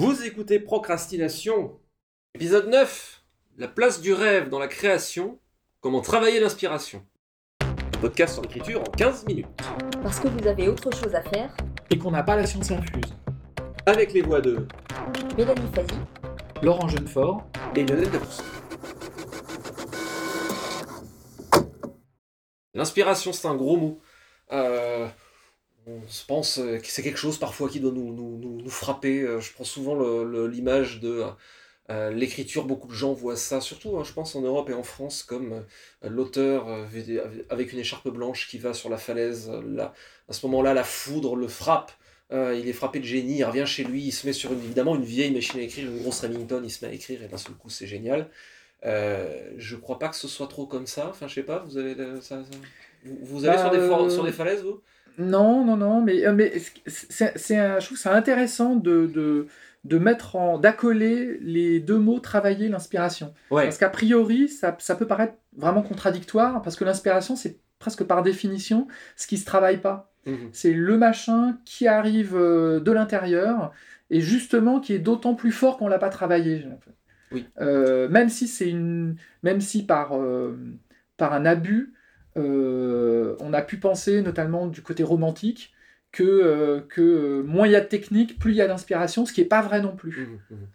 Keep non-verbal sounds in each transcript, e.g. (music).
Vous écoutez Procrastination, épisode 9, la place du rêve dans la création, comment travailler l'inspiration. Un podcast sur l'écriture en 15 minutes. Parce que vous avez autre chose à faire, et qu'on n'a pas la science infuse. Avec les voix de Mélanie Fazi, Laurent Jeunefort, et Lionel Debrousse. L'inspiration, c'est un gros mot. Euh, on se pense que c'est quelque chose parfois qui doit nous, nous, nous, nous frapper. Euh, Je prends souvent l'image de euh, l'écriture. Beaucoup de gens voient ça, surtout hein, je pense en Europe et en France, comme euh, l'auteur euh, avec une écharpe blanche qui va sur la falaise. euh, Là, à ce moment-là, la foudre le frappe. Euh, il est frappé de génie, il revient chez lui, il se met sur une, évidemment une vieille machine à écrire, une grosse Remington, il se met à écrire et d'un seul coup c'est génial. Euh, je crois pas que ce soit trop comme ça. Enfin, je sais pas, vous avez euh, ça, ça- vous, vous allez Bah, sur, des euh, sur des falaises, vous? Non, non, non, mais, euh, mais c'est, un- je trouve ça intéressant de, de, de mettre en, d'accoler les deux mots travailler l'inspiration. Ouais. Parce qu'a priori, ça, ça peut paraître vraiment contradictoire, parce que l'inspiration, c'est presque par définition ce qui se travaille pas. Mhm. C'est le machin qui arrive euh, de l'intérieur, et justement qui est d'autant plus fort qu'on l'a pas travaillé. Oui. Euh, même si c'est une, même si par, euh, par un abus, on a pu penser, notamment du côté romantique, que, euh, que euh, moins il y a de technique, plus il y a d'inspiration, ce qui n'est pas vrai non plus. Mhm, mhm.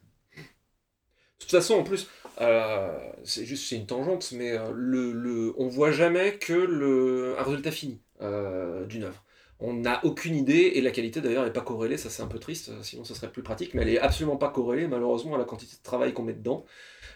De toute façon, en plus, euh, c'est juste une tangente, mais euh, le, le, on voit jamais que le, un résultat fini euh, d'une œuvre. On n'a aucune idée, et la qualité d'ailleurs n'est pas corrélée, ça c'est un peu triste, euh, sinon ça serait plus pratique, mais elle est absolument pas corrélée malheureusement à la quantité de travail qu'on met dedans.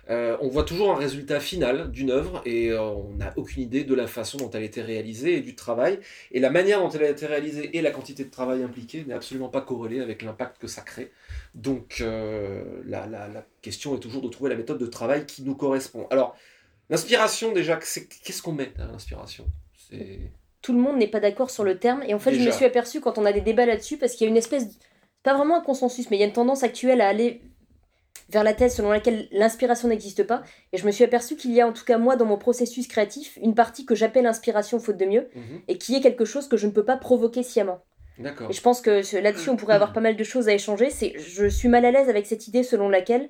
Euh, on voit toujours un résultat final d'une œuvre, et euh, on n'a aucune idée de la façon dont elle a été réalisée et du travail. Et la manière dont elle a été réalisée et la quantité de travail impliquée n'est absolument pas corrélée avec l'impact que ça crée. Donc la, question est toujours de trouver la méthode de travail qui nous correspond. Alors, l'inspiration déjà, qu'est-ce qu'on met dans l'inspiration? C'est... tout le monde n'est pas d'accord sur le terme. Et en fait, je me suis aperçue quand on a des débats là-dessus, parce qu'il y a une espèce, pas vraiment un consensus, mais il y a une tendance actuelle à aller vers la thèse selon laquelle l'inspiration n'existe pas. Et je me suis aperçue qu'il y a, en tout cas moi, dans mon processus créatif, une partie que j'appelle inspiration faute de mieux, Mhm, et qui est quelque chose que je ne peux pas provoquer sciemment. D'accord. Et je pense que là-dessus, on pourrait avoir pas mal de choses à échanger. C'est, je suis mal à l'aise avec cette idée selon laquelle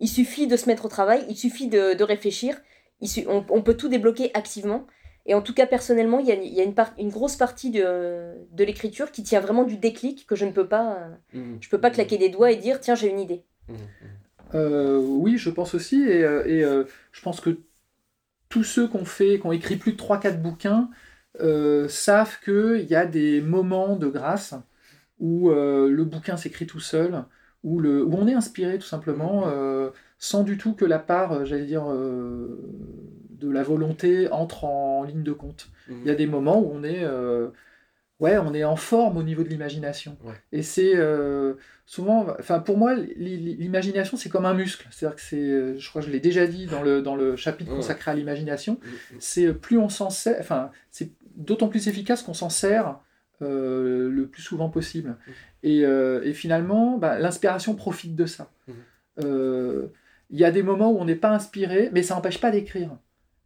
il suffit de se mettre au travail, il suffit de, de réfléchir, il su- on, on peut tout débloquer activement. Et en tout cas, personnellement, il y a, il y a une, part- une grosse partie de, de l'écriture qui tient vraiment du déclic que je ne peux pas. Mhm, Je peux pas claquer des doigts et dire tiens, j'ai une idée. mhm, mhm. Euh, oui, je pense aussi, et, euh, et, euh, je pense que tous ceux qui ont fait, qui ont écrit plus de 3-4 bouquins, euh, savent qu'il y a des moments de grâce où euh, le bouquin s'écrit tout seul, où, le, où on est inspiré tout simplement, euh, sans du tout que la part, j'allais dire, euh, de la volonté entre en ligne de compte. Mhm. Il y a des moments où on est, euh, ouais, on est en forme au niveau de l'imagination. Ouais. Et c'est euh, souvent, enfin pour moi, l'i- l'i- l'imagination c'est comme un muscle. C'est-à-dire que c'est, euh, je crois que je l'ai déjà dit dans le dans le chapitre Ouais. consacré à l'imagination. Mhm, C'est euh, plus on s'en sert, enfin c'est d'autant plus efficace qu'on s'en sert euh, le plus souvent possible. Mhm. Et, et finalement, bah, l'inspiration profite de ça. Mhm. Il y a des moments où on n'est pas inspiré, mais ça n'empêche pas d'écrire.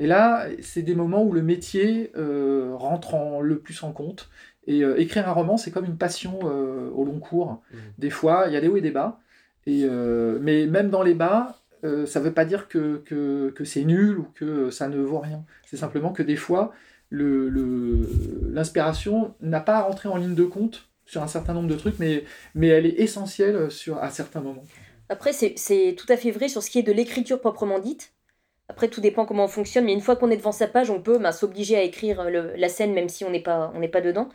Et là, c'est des moments où le métier euh, rentre en, le plus en compte. Et euh, écrire un roman, c'est comme une passion euh, au long cours. Mhm. Des fois, il y a des hauts et des bas. Et, euh, mais même dans les bas, euh, ça ne veut pas dire que, que, que c'est nul ou que ça ne vaut rien. C'est simplement que des fois, le- le- l'inspiration n'a pas à rentrer en ligne de compte sur un certain nombre de trucs, mais, mais elle est essentielle sur, à certains moments. Après, c'est c'est tout à fait vrai sur ce qui est de l'écriture proprement dite. Après, tout dépend comment on fonctionne, mais une fois qu'on est devant sa page, on peut ben, s'obliger à écrire le- la scène même si on n'est pas, on pas dedans.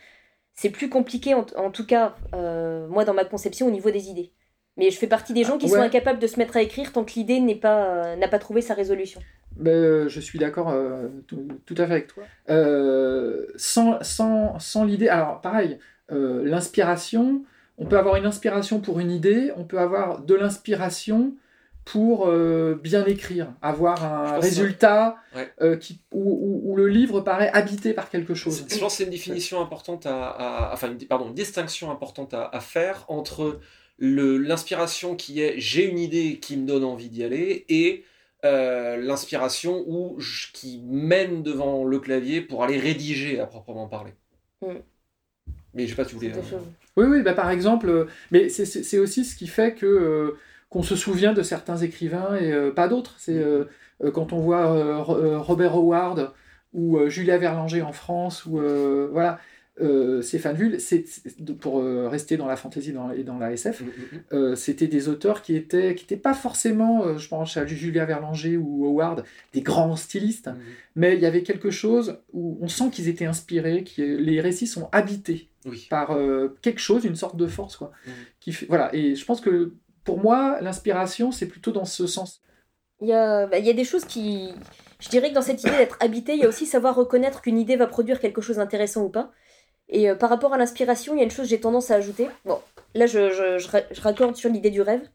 C'est plus compliqué, en, en tout cas, euh, moi, dans ma conception, au niveau des idées. Mais je fais partie des gens qui ouais. sont incapables de se mettre à écrire tant que l'idée n'est pas, euh, n'a pas trouvé sa résolution. Ben, euh, je suis d'accord euh, tout, tout à fait avec toi. Euh, sans sans, sans l'idée, alors pareil, euh, l'inspiration, on peut avoir une inspiration pour une idée, on peut avoir de l'inspiration pour euh, bien écrire, avoir un résultat Ouais. euh, qui, où, où- où le livre paraît habité par quelque chose. Je pense que c'est une définition importante à, à- enfin, une, pardon, une distinction importante à, à faire entre l'inspiration qui est j'ai une idée qui me donne envie d'y aller et euh, l'inspiration où je- qui mène devant le clavier pour aller rédiger à proprement parler. Mais je sais pas, tu voulais. Oui, oui, bah par exemple, mais c'est- aussi ce qui fait que euh, qu'on se souvient de certains écrivains et euh, pas d'autres. C'est euh, euh, quand on voit euh, Ro- Robert Howard ou Julia Verlanger en France ou voilà. Stéphane c'est pour rester dans la fantasy dans- et dans la SF, mm, mm, mm. euh, c'était des auteurs qui étaient qui étaient pas forcément, je pense à Julia Verlanger ou Howard, des grands stylistes, Mm. mais il y avait quelque chose où on sent qu'ils étaient inspirés, qui les récits sont habités Oui. par quelque chose, une sorte de force, quoi. Qui fait, voilà. Et je pense que pour moi, l'inspiration, c'est plutôt dans ce sens. Il y, a, bah, il y a des choses qui. Je dirais que dans cette idée d'être habité, il y a aussi savoir reconnaître qu'une idée va produire quelque chose d'intéressant ou pas. Et euh, par rapport à l'inspiration, il y a une chose que j'ai tendance à ajouter. Bon, là, je, je, je, ra- je raccorde sur l'idée du rêve.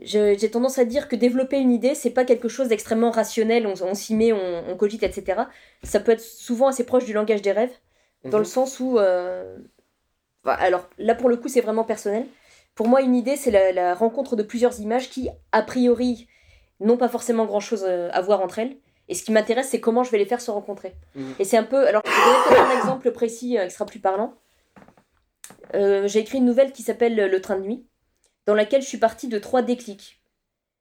Je- J'ai tendance à dire que développer une idée, c'est pas quelque chose d'extrêmement rationnel, on, on s'y met, on, on cogite, etc. Ça peut être souvent assez proche du langage des rêves, dans le Mhm. sens où. euh, alors là, pour le coup, c'est vraiment personnel. Pour moi, une idée, c'est la, la rencontre de plusieurs images qui, a priori, n'ont pas forcément grand-chose euh, à voir entre elles. Et ce qui m'intéresse, c'est comment je vais les faire se rencontrer. Mhm. Et c'est un peu... Alors, je vais donner un exemple précis euh, qui sera plus parlant. Euh, J'ai écrit une nouvelle qui s'appelle Le train de nuit, dans laquelle je suis partie de trois déclics.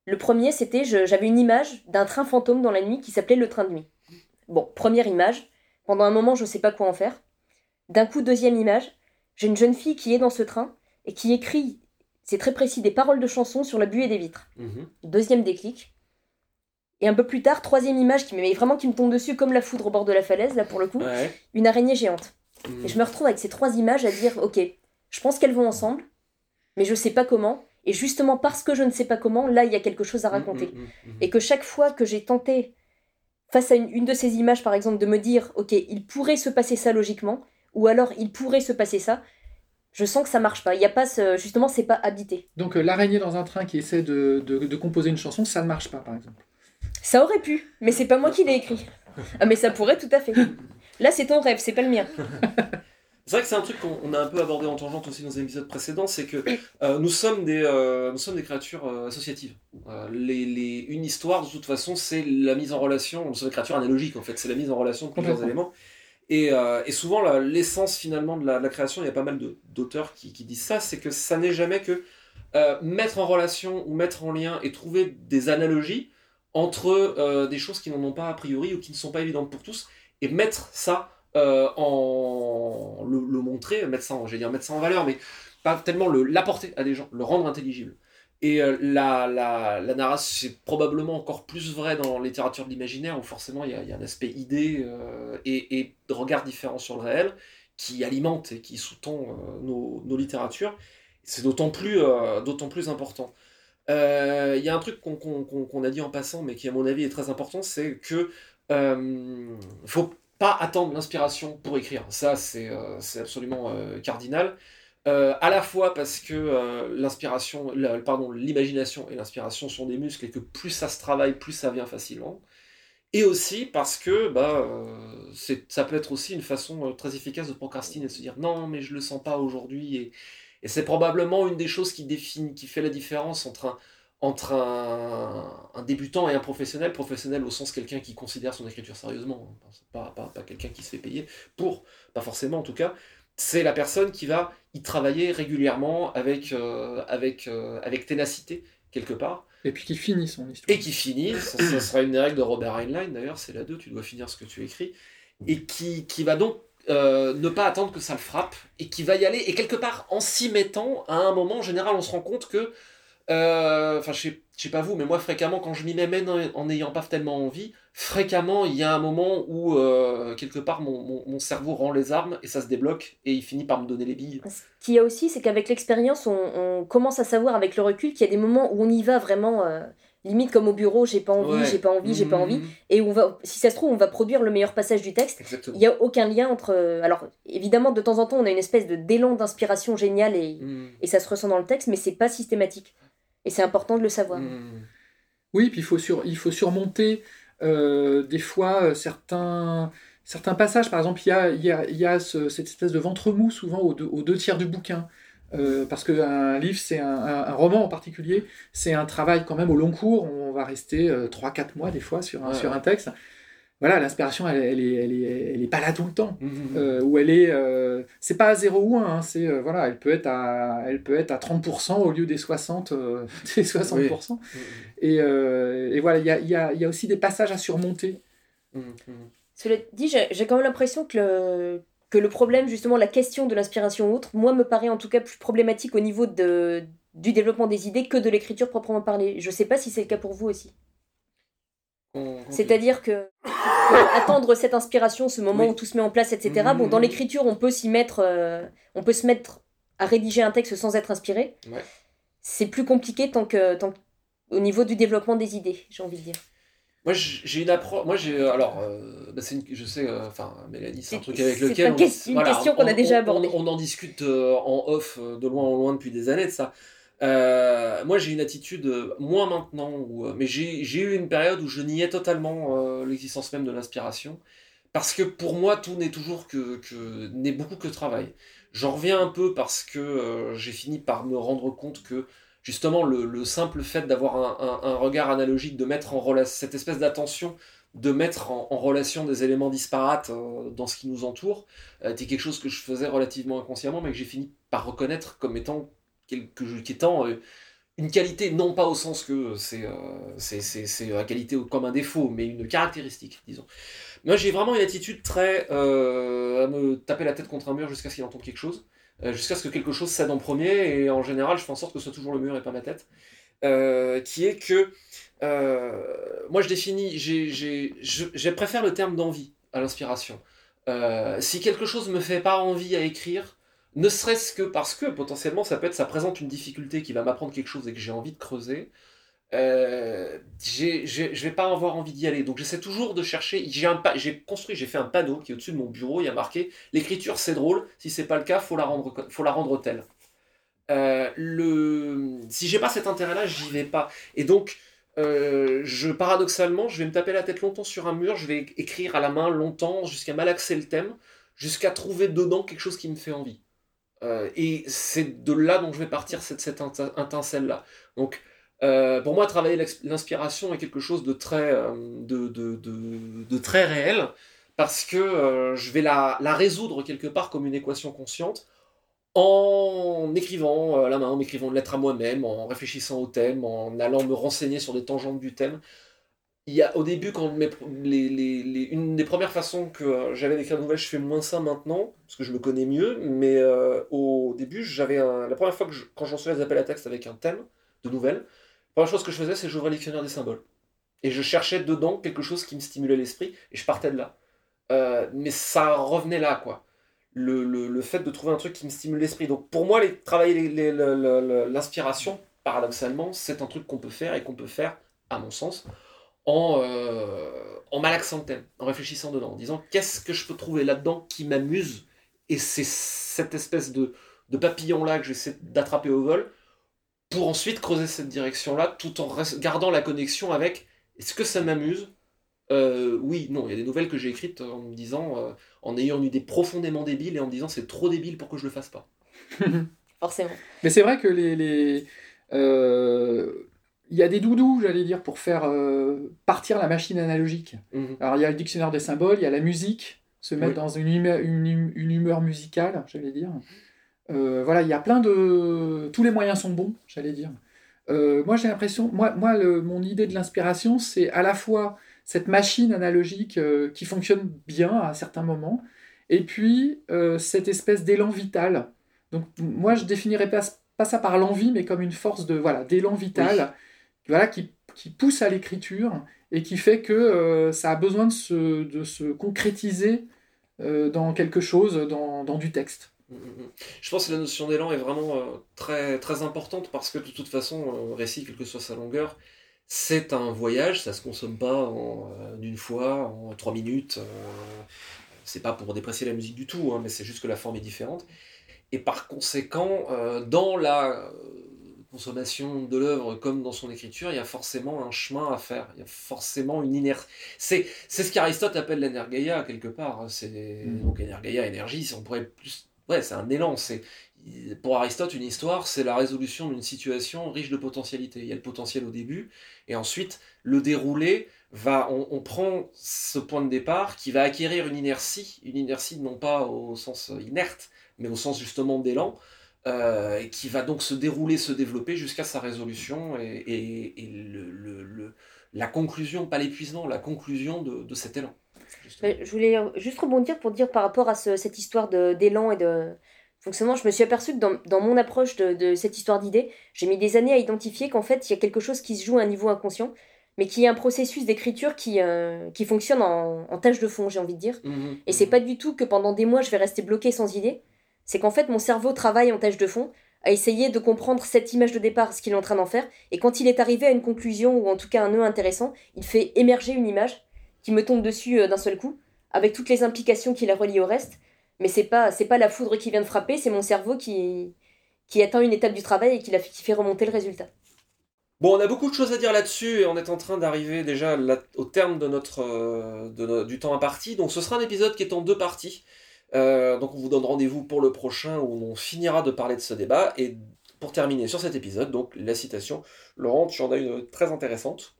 Le premier, c'était, j'avais une image d'un train fantôme dans la nuit qui s'appelait Le train de nuit. Bon, première image. Pendant un moment, je ne sais pas quoi en faire. D'un coup, deuxième image. J'ai une jeune fille qui est dans ce train et qui écrit, c'est très précis, des paroles de chansons sur la buée des vitres. Mhm. Deuxième déclic. Et un peu plus tard, troisième image qui me, mais vraiment qui me tombe dessus comme la foudre au bord de la falaise, là pour le coup, Ouais. une araignée géante. Mhm. Et je me retrouve avec ces trois images à dire, ok, je pense qu'elles vont ensemble, mais je sais pas comment. Et justement parce que je ne sais pas comment, là il y a quelque chose à raconter. Mhm, mhm. Et que chaque fois que j'ai tenté, face à une, une de ces images par exemple, de me dire, ok, il pourrait se passer ça logiquement, ou alors il pourrait se passer ça, je sens que ça marche pas. Il y a pas ce, justement, c'est pas habité. Donc euh, l'araignée dans un train qui essaie de, de- de composer une chanson, ça ne marche pas, par exemple. Ça aurait pu, mais c'est pas moi qui l'ai écrit. Ah, mais ça pourrait tout à fait. Là, c'est ton rêve, c'est pas le mien. (laughs) C'est vrai que c'est un truc qu'on on a un peu abordé en tangente aussi dans les épisodes précédents, c'est que euh, nous, sommes des, euh, nous sommes des créatures euh, associatives. Euh, les, les- une histoire, de toute façon, c'est la mise en relation, nous sommes des créatures analogiques en fait, c'est la mise en relation de plusieurs éléments. Et, euh, et souvent, l'essence finalement de la, création, il y a pas mal d'auteurs qui, disent ça, c'est que ça n'est jamais que euh, mettre en relation ou mettre en lien et trouver des analogies entre euh, des choses qui n'en ont pas a priori ou qui ne sont pas évidentes pour tous, et mettre ça en le, montrer, mettre ça en, dire mettre ça en valeur, mais pas tellement le l'apporter à des gens, le rendre intelligible. Et euh, la, la, la narration, c'est probablement encore plus vrai dans la littérature de l'imaginaire, où forcément il y a, un aspect idée euh, et, et de regard différent sur le réel qui alimente et qui sous-tend euh, nos, nos littératures. C'est d'autant plus, plus important. Il y a un truc qu'on qu'on- qu'on- a dit en passant, mais qui à mon avis est très important, c'est que faut pas attendre l'inspiration pour écrire. Ça, c'est c'est absolument cardinal. Euh, à la fois parce que euh, l'inspiration, pardon, l'imagination et l'inspiration sont des muscles et que plus ça se travaille, plus ça vient facilement. Et aussi parce que bah, euh, ça peut être aussi une façon très efficace de procrastiner, de se dire non, mais je le sens pas aujourd'hui. Et, c'est probablement une des choses qui définit, qui fait la différence entre un, débutant et un professionnel. Professionnel au sens quelqu'un qui considère son écriture sérieusement, hein. Pas, pas, pas quelqu'un qui se fait payer pour, pas forcément en tout cas. C'est la personne qui va y travailler régulièrement avec, euh, avec, euh, avec ténacité, quelque part, Et puis qui finit son histoire. et qui finit, ça, ça sera une des règles de Robert Heinlein d'ailleurs, c'est la 2, tu dois finir ce que tu écris, et qui, qui va donc euh, ne pas attendre que ça le frappe, et qui va y aller, et quelque part en s'y mettant, à un moment, en général, on se rend compte que, enfin, je sais, je sais pas vous, mais moi, fréquemment, quand je m'y mets, même en n'ayant pas tellement envie, fréquemment, il y a un moment où, euh, quelque part, mon, mon, mon cerveau rend les armes, et ça se débloque, et il finit par me donner les billes. Ce qu'il y a aussi, c'est qu'avec l'expérience, on, on commence à savoir avec le recul qu'il y a des moments où on y va vraiment, euh, limite comme au bureau, j'ai pas envie, Ouais. j'ai pas envie, j'ai pas Mhm. envie, et on va, si ça se trouve, on va produire le meilleur passage du texte. Il n'y a aucun lien entre. euh, Alors, évidemment, de temps en temps, on a une espèce de d'élan d'inspiration génial et, Mhm. et ça se ressent dans le texte, mais c'est pas systématique. Et c'est important de le savoir. Mhm. Oui, puis il faut, sur, il faut surmonter euh, des fois euh, certains, certains passages. Par exemple, il y a, il y a, il y a ce- cette espèce de ventre mou souvent aux deux, aux deux tiers du bouquin. Euh, parce qu'un livre, c'est un, un- un roman en particulier, c'est un travail quand même au long cours. On va rester 3-4 mois des fois sur un, Ouais, sur un texte. Voilà, l'inspiration, elle, elle, est, elle, est, elle est pas là tout le temps. Mhm. Euh, où elle est, euh, c'est pas à 0 ou 1, hein, c'est, euh, voilà, elle peut être à, elle peut être à 30% au lieu des 60, euh, (laughs) des 60%. Mhm. Et, euh, et voilà, il y a, il y, a, il y a aussi des passages à surmonter. Cela dit, j'ai quand même l'impression que le, que le problème, justement, la question de l'inspiration ou autre, moi, me paraît en tout cas plus problématique au niveau de, du développement des idées que de l'écriture proprement parlée. Je sais pas si c'est le cas pour vous aussi. On- on- C'est-à-dire que attendre cette inspiration, ce moment Oui. où tout se met en place, etc. Mhm. Bon, dans l'écriture, on peut s'y mettre, euh, on peut se mettre à rédiger un texte sans être inspiré. Ouais. C'est plus compliqué tant que, tant que- au niveau du développement des idées, j'ai envie de dire. Moi, j'ai une approche. Moi, j'ai. Alors, euh, bah, une- je sais, euh, enfin, Mélanie, c'est un truc avec lequel. on- une question qu'on a on- déjà on- abordée. On, en discute euh, en off euh, de loin en loin depuis des années de ça. Euh, moi, j'ai une attitude, euh, moins maintenant, euh, mais j'ai eu une période où je niais totalement l'existence même de l'inspiration. Parce que pour moi, tout n'est toujours que, n'est beaucoup que travail. J'en reviens un peu parce que j'ai fini par me rendre compte que justement le, le simple fait d'avoir un, regard analogique, de mettre en relation cette espèce d'attention, de mettre en, en relation des éléments disparates dans ce qui nous entoure, était quelque chose que je faisais relativement inconsciemment, mais que j'ai fini par reconnaître comme étant quelque, qui étant euh, une qualité, non pas au sens que c'est euh, la qualité comme un défaut, mais une caractéristique, disons. Moi, j'ai vraiment une attitude très euh, à me taper la tête contre un mur jusqu'à ce qu'il entende quelque chose, jusqu'à ce que quelque chose cède en premier, et en général, je fais en sorte que ce soit toujours le mur et pas ma tête. Qui est que moi, je définis, je, préfère le terme d'envie à l'inspiration. Si quelque chose me fait pas envie à écrire, ne serait-ce que parce que potentiellement ça peut être, ça présente une difficulté qui va m'apprendre quelque chose et que j'ai envie de creuser, euh, je vais pas avoir envie d'y aller. Donc j'essaie toujours de chercher. J'ai construit, j'ai fait un panneau qui est au-dessus de mon bureau. Il y a marqué l'écriture c'est drôle. Si c'est pas le cas, faut la rendre, faut la rendre telle. Euh, le, si j'ai pas cet intérêt-là, j'y vais pas. Et donc euh, je paradoxalement, je vais me taper la tête longtemps sur un mur. Je vais écrire à la main longtemps jusqu'à malaxer le thème, jusqu'à trouver dedans quelque chose qui me fait envie. Euh, et c'est de là dont je vais partir cette, cette étincelle-là. Donc, euh, pour moi, travailler l'inspiration est quelque chose de très, euh, de, de, très réel, parce que je vais la, la résoudre quelque part comme une équation consciente, en écrivant la main, en écrivant une lettre à moi-même, en réfléchissant au thème, en allant me renseigner sur des tangentes du thème. Il y a, au début, quand mes- les, les- les- une des premières façons que euh, j'avais d'écrire une nouvelle, je fais moins ça maintenant, parce que je me connais mieux, mais euh, au début, j'avais la première fois que quand j'en recevais des appels à texte avec un thème de nouvelle, la première chose que je faisais, c'est j'ouvrais le dictionnaire des symboles. Et je cherchais dedans quelque chose qui me stimulait l'esprit, et je partais de là. Euh, mais ça revenait là, quoi. Le, le- le fait de trouver un truc qui me stimule l'esprit. Donc pour moi, les, travailler l'inspiration, paradoxalement, c'est un truc qu'on peut faire, et qu'on peut faire, à mon sens, en, euh, en malaxant le thème, en réfléchissant dedans, en disant qu'est-ce que je peux trouver là-dedans qui m'amuse, et c'est cette espèce de, de papillon-là que j'essaie d'attraper au vol, pour ensuite creuser cette direction-là, tout en gardant la connexion avec est-ce que ça m'amuse? Euh, Oui, non, il y a des nouvelles que j'ai écrites en me disant, euh, en ayant une idée profondément débile et en me disant c'est trop débile pour que je le fasse pas. (laughs) Forcément. Mais c'est vrai que les. les, euh, il y a des doudous, j'allais dire, pour faire euh, partir la machine analogique. Mhm. Alors il y a le dictionnaire des symboles, il y a la musique, se mettre Oui. dans une humeur, une, hum- une humeur musicale, j'allais dire. Euh, voilà, il y a plein de... Tous les moyens sont bons, j'allais dire. Euh, moi j'ai l'impression, moi, moi le- mon idée de l'inspiration, c'est à la fois cette machine analogique qui fonctionne bien à certains moments, et puis cette espèce d'élan vital. Donc moi je définirais pas, pas ça par l'envie, mais comme une force de voilà d'élan vital, voilà qui, qui pousse à l'écriture et qui fait que euh, ça a besoin de se, de se concrétiser euh, dans quelque chose, dans, dans du texte. Mhm, mhm. Je pense que la notion d'élan est vraiment euh, très, très importante parce que de toute façon, un récit, quelle que soit sa longueur, c'est un voyage, ça se consomme pas en, d'une fois, en trois minutes. c'est pas pour déprécier la musique du tout, hein, mais c'est juste que la forme est différente. Et par conséquent, dans la consommation de l'œuvre comme dans son écriture, il y a forcément un chemin à faire. Il y a forcément une inertie. C'est, c'est ce qu'Aristote appelle l'énergeia quelque part. hein. C'est Mm. donc énergeia, énergie. On pourrait plus. Ouais, c'est un élan. C'est pour Aristote, une histoire, c'est la résolution d'une situation riche de potentialité. Il y a le potentiel au début, et ensuite, le déroulé va, on, prend ce point de départ qui va acquérir une inertie, une inertie non pas au sens inerte, mais au sens justement d'élan, euh, et qui va donc se dérouler, se développer jusqu'à sa résolution et, le, la conclusion, pas l'épuisement, la conclusion de, cet élan. Je voulais juste rebondir pour dire par rapport à cette histoire d'élan et de fonctionnement, je me suis aperçu que dans, mon approche de, cette histoire d'idées, j'ai mis des années à identifier qu'en fait, il y a quelque chose qui se joue à un niveau inconscient, mais qui est un processus d'écriture qui, euh, qui fonctionne en, tâche de fond, j'ai envie de dire. Mmh et c'est mmh pas du tout que pendant des mois, je vais rester bloqué sans idée. C'est qu'en fait, mon cerveau travaille en tâche de fond, à essayer de comprendre cette image de départ, ce qu'il est en train d'en faire, et quand il est arrivé à une conclusion, ou en tout cas un nœud intéressant, il fait émerger une image qui me tombe dessus euh, d'un seul coup, avec toutes les implications qui la relient au reste, mais c'est pas c'est pas la foudre qui vient de frapper, c'est mon cerveau qui qui atteint une étape du travail et qui, fait remonter le résultat. Bon, on a beaucoup de choses à dire là-dessus et on est en train d'arriver déjà au terme de notre, euh, du temps imparti. Donc ce sera un épisode qui est en deux parties. Euh, donc on vous donne rendez-vous pour le prochain où on finira de parler de ce débat. Et pour terminer sur cet épisode, donc la citation, Laurent, tu en as une très intéressante.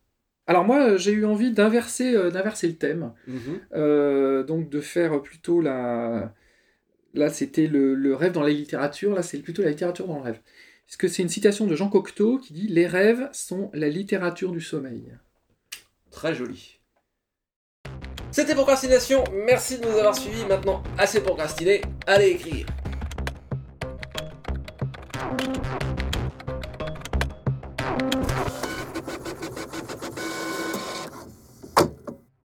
Alors moi, j'ai eu envie d'inverser, euh, d'inverser le thème, mhm. donc de faire plutôt la, Là, c'était le, rêve dans la littérature, là, c'est plutôt la littérature dans le rêve. Parce que c'est une citation de Jean Cocteau qui dit Les rêves sont la littérature du sommeil. Très joli. C'était Procrastination, merci de nous avoir suivis. Maintenant, assez procrastiné, allez écrire.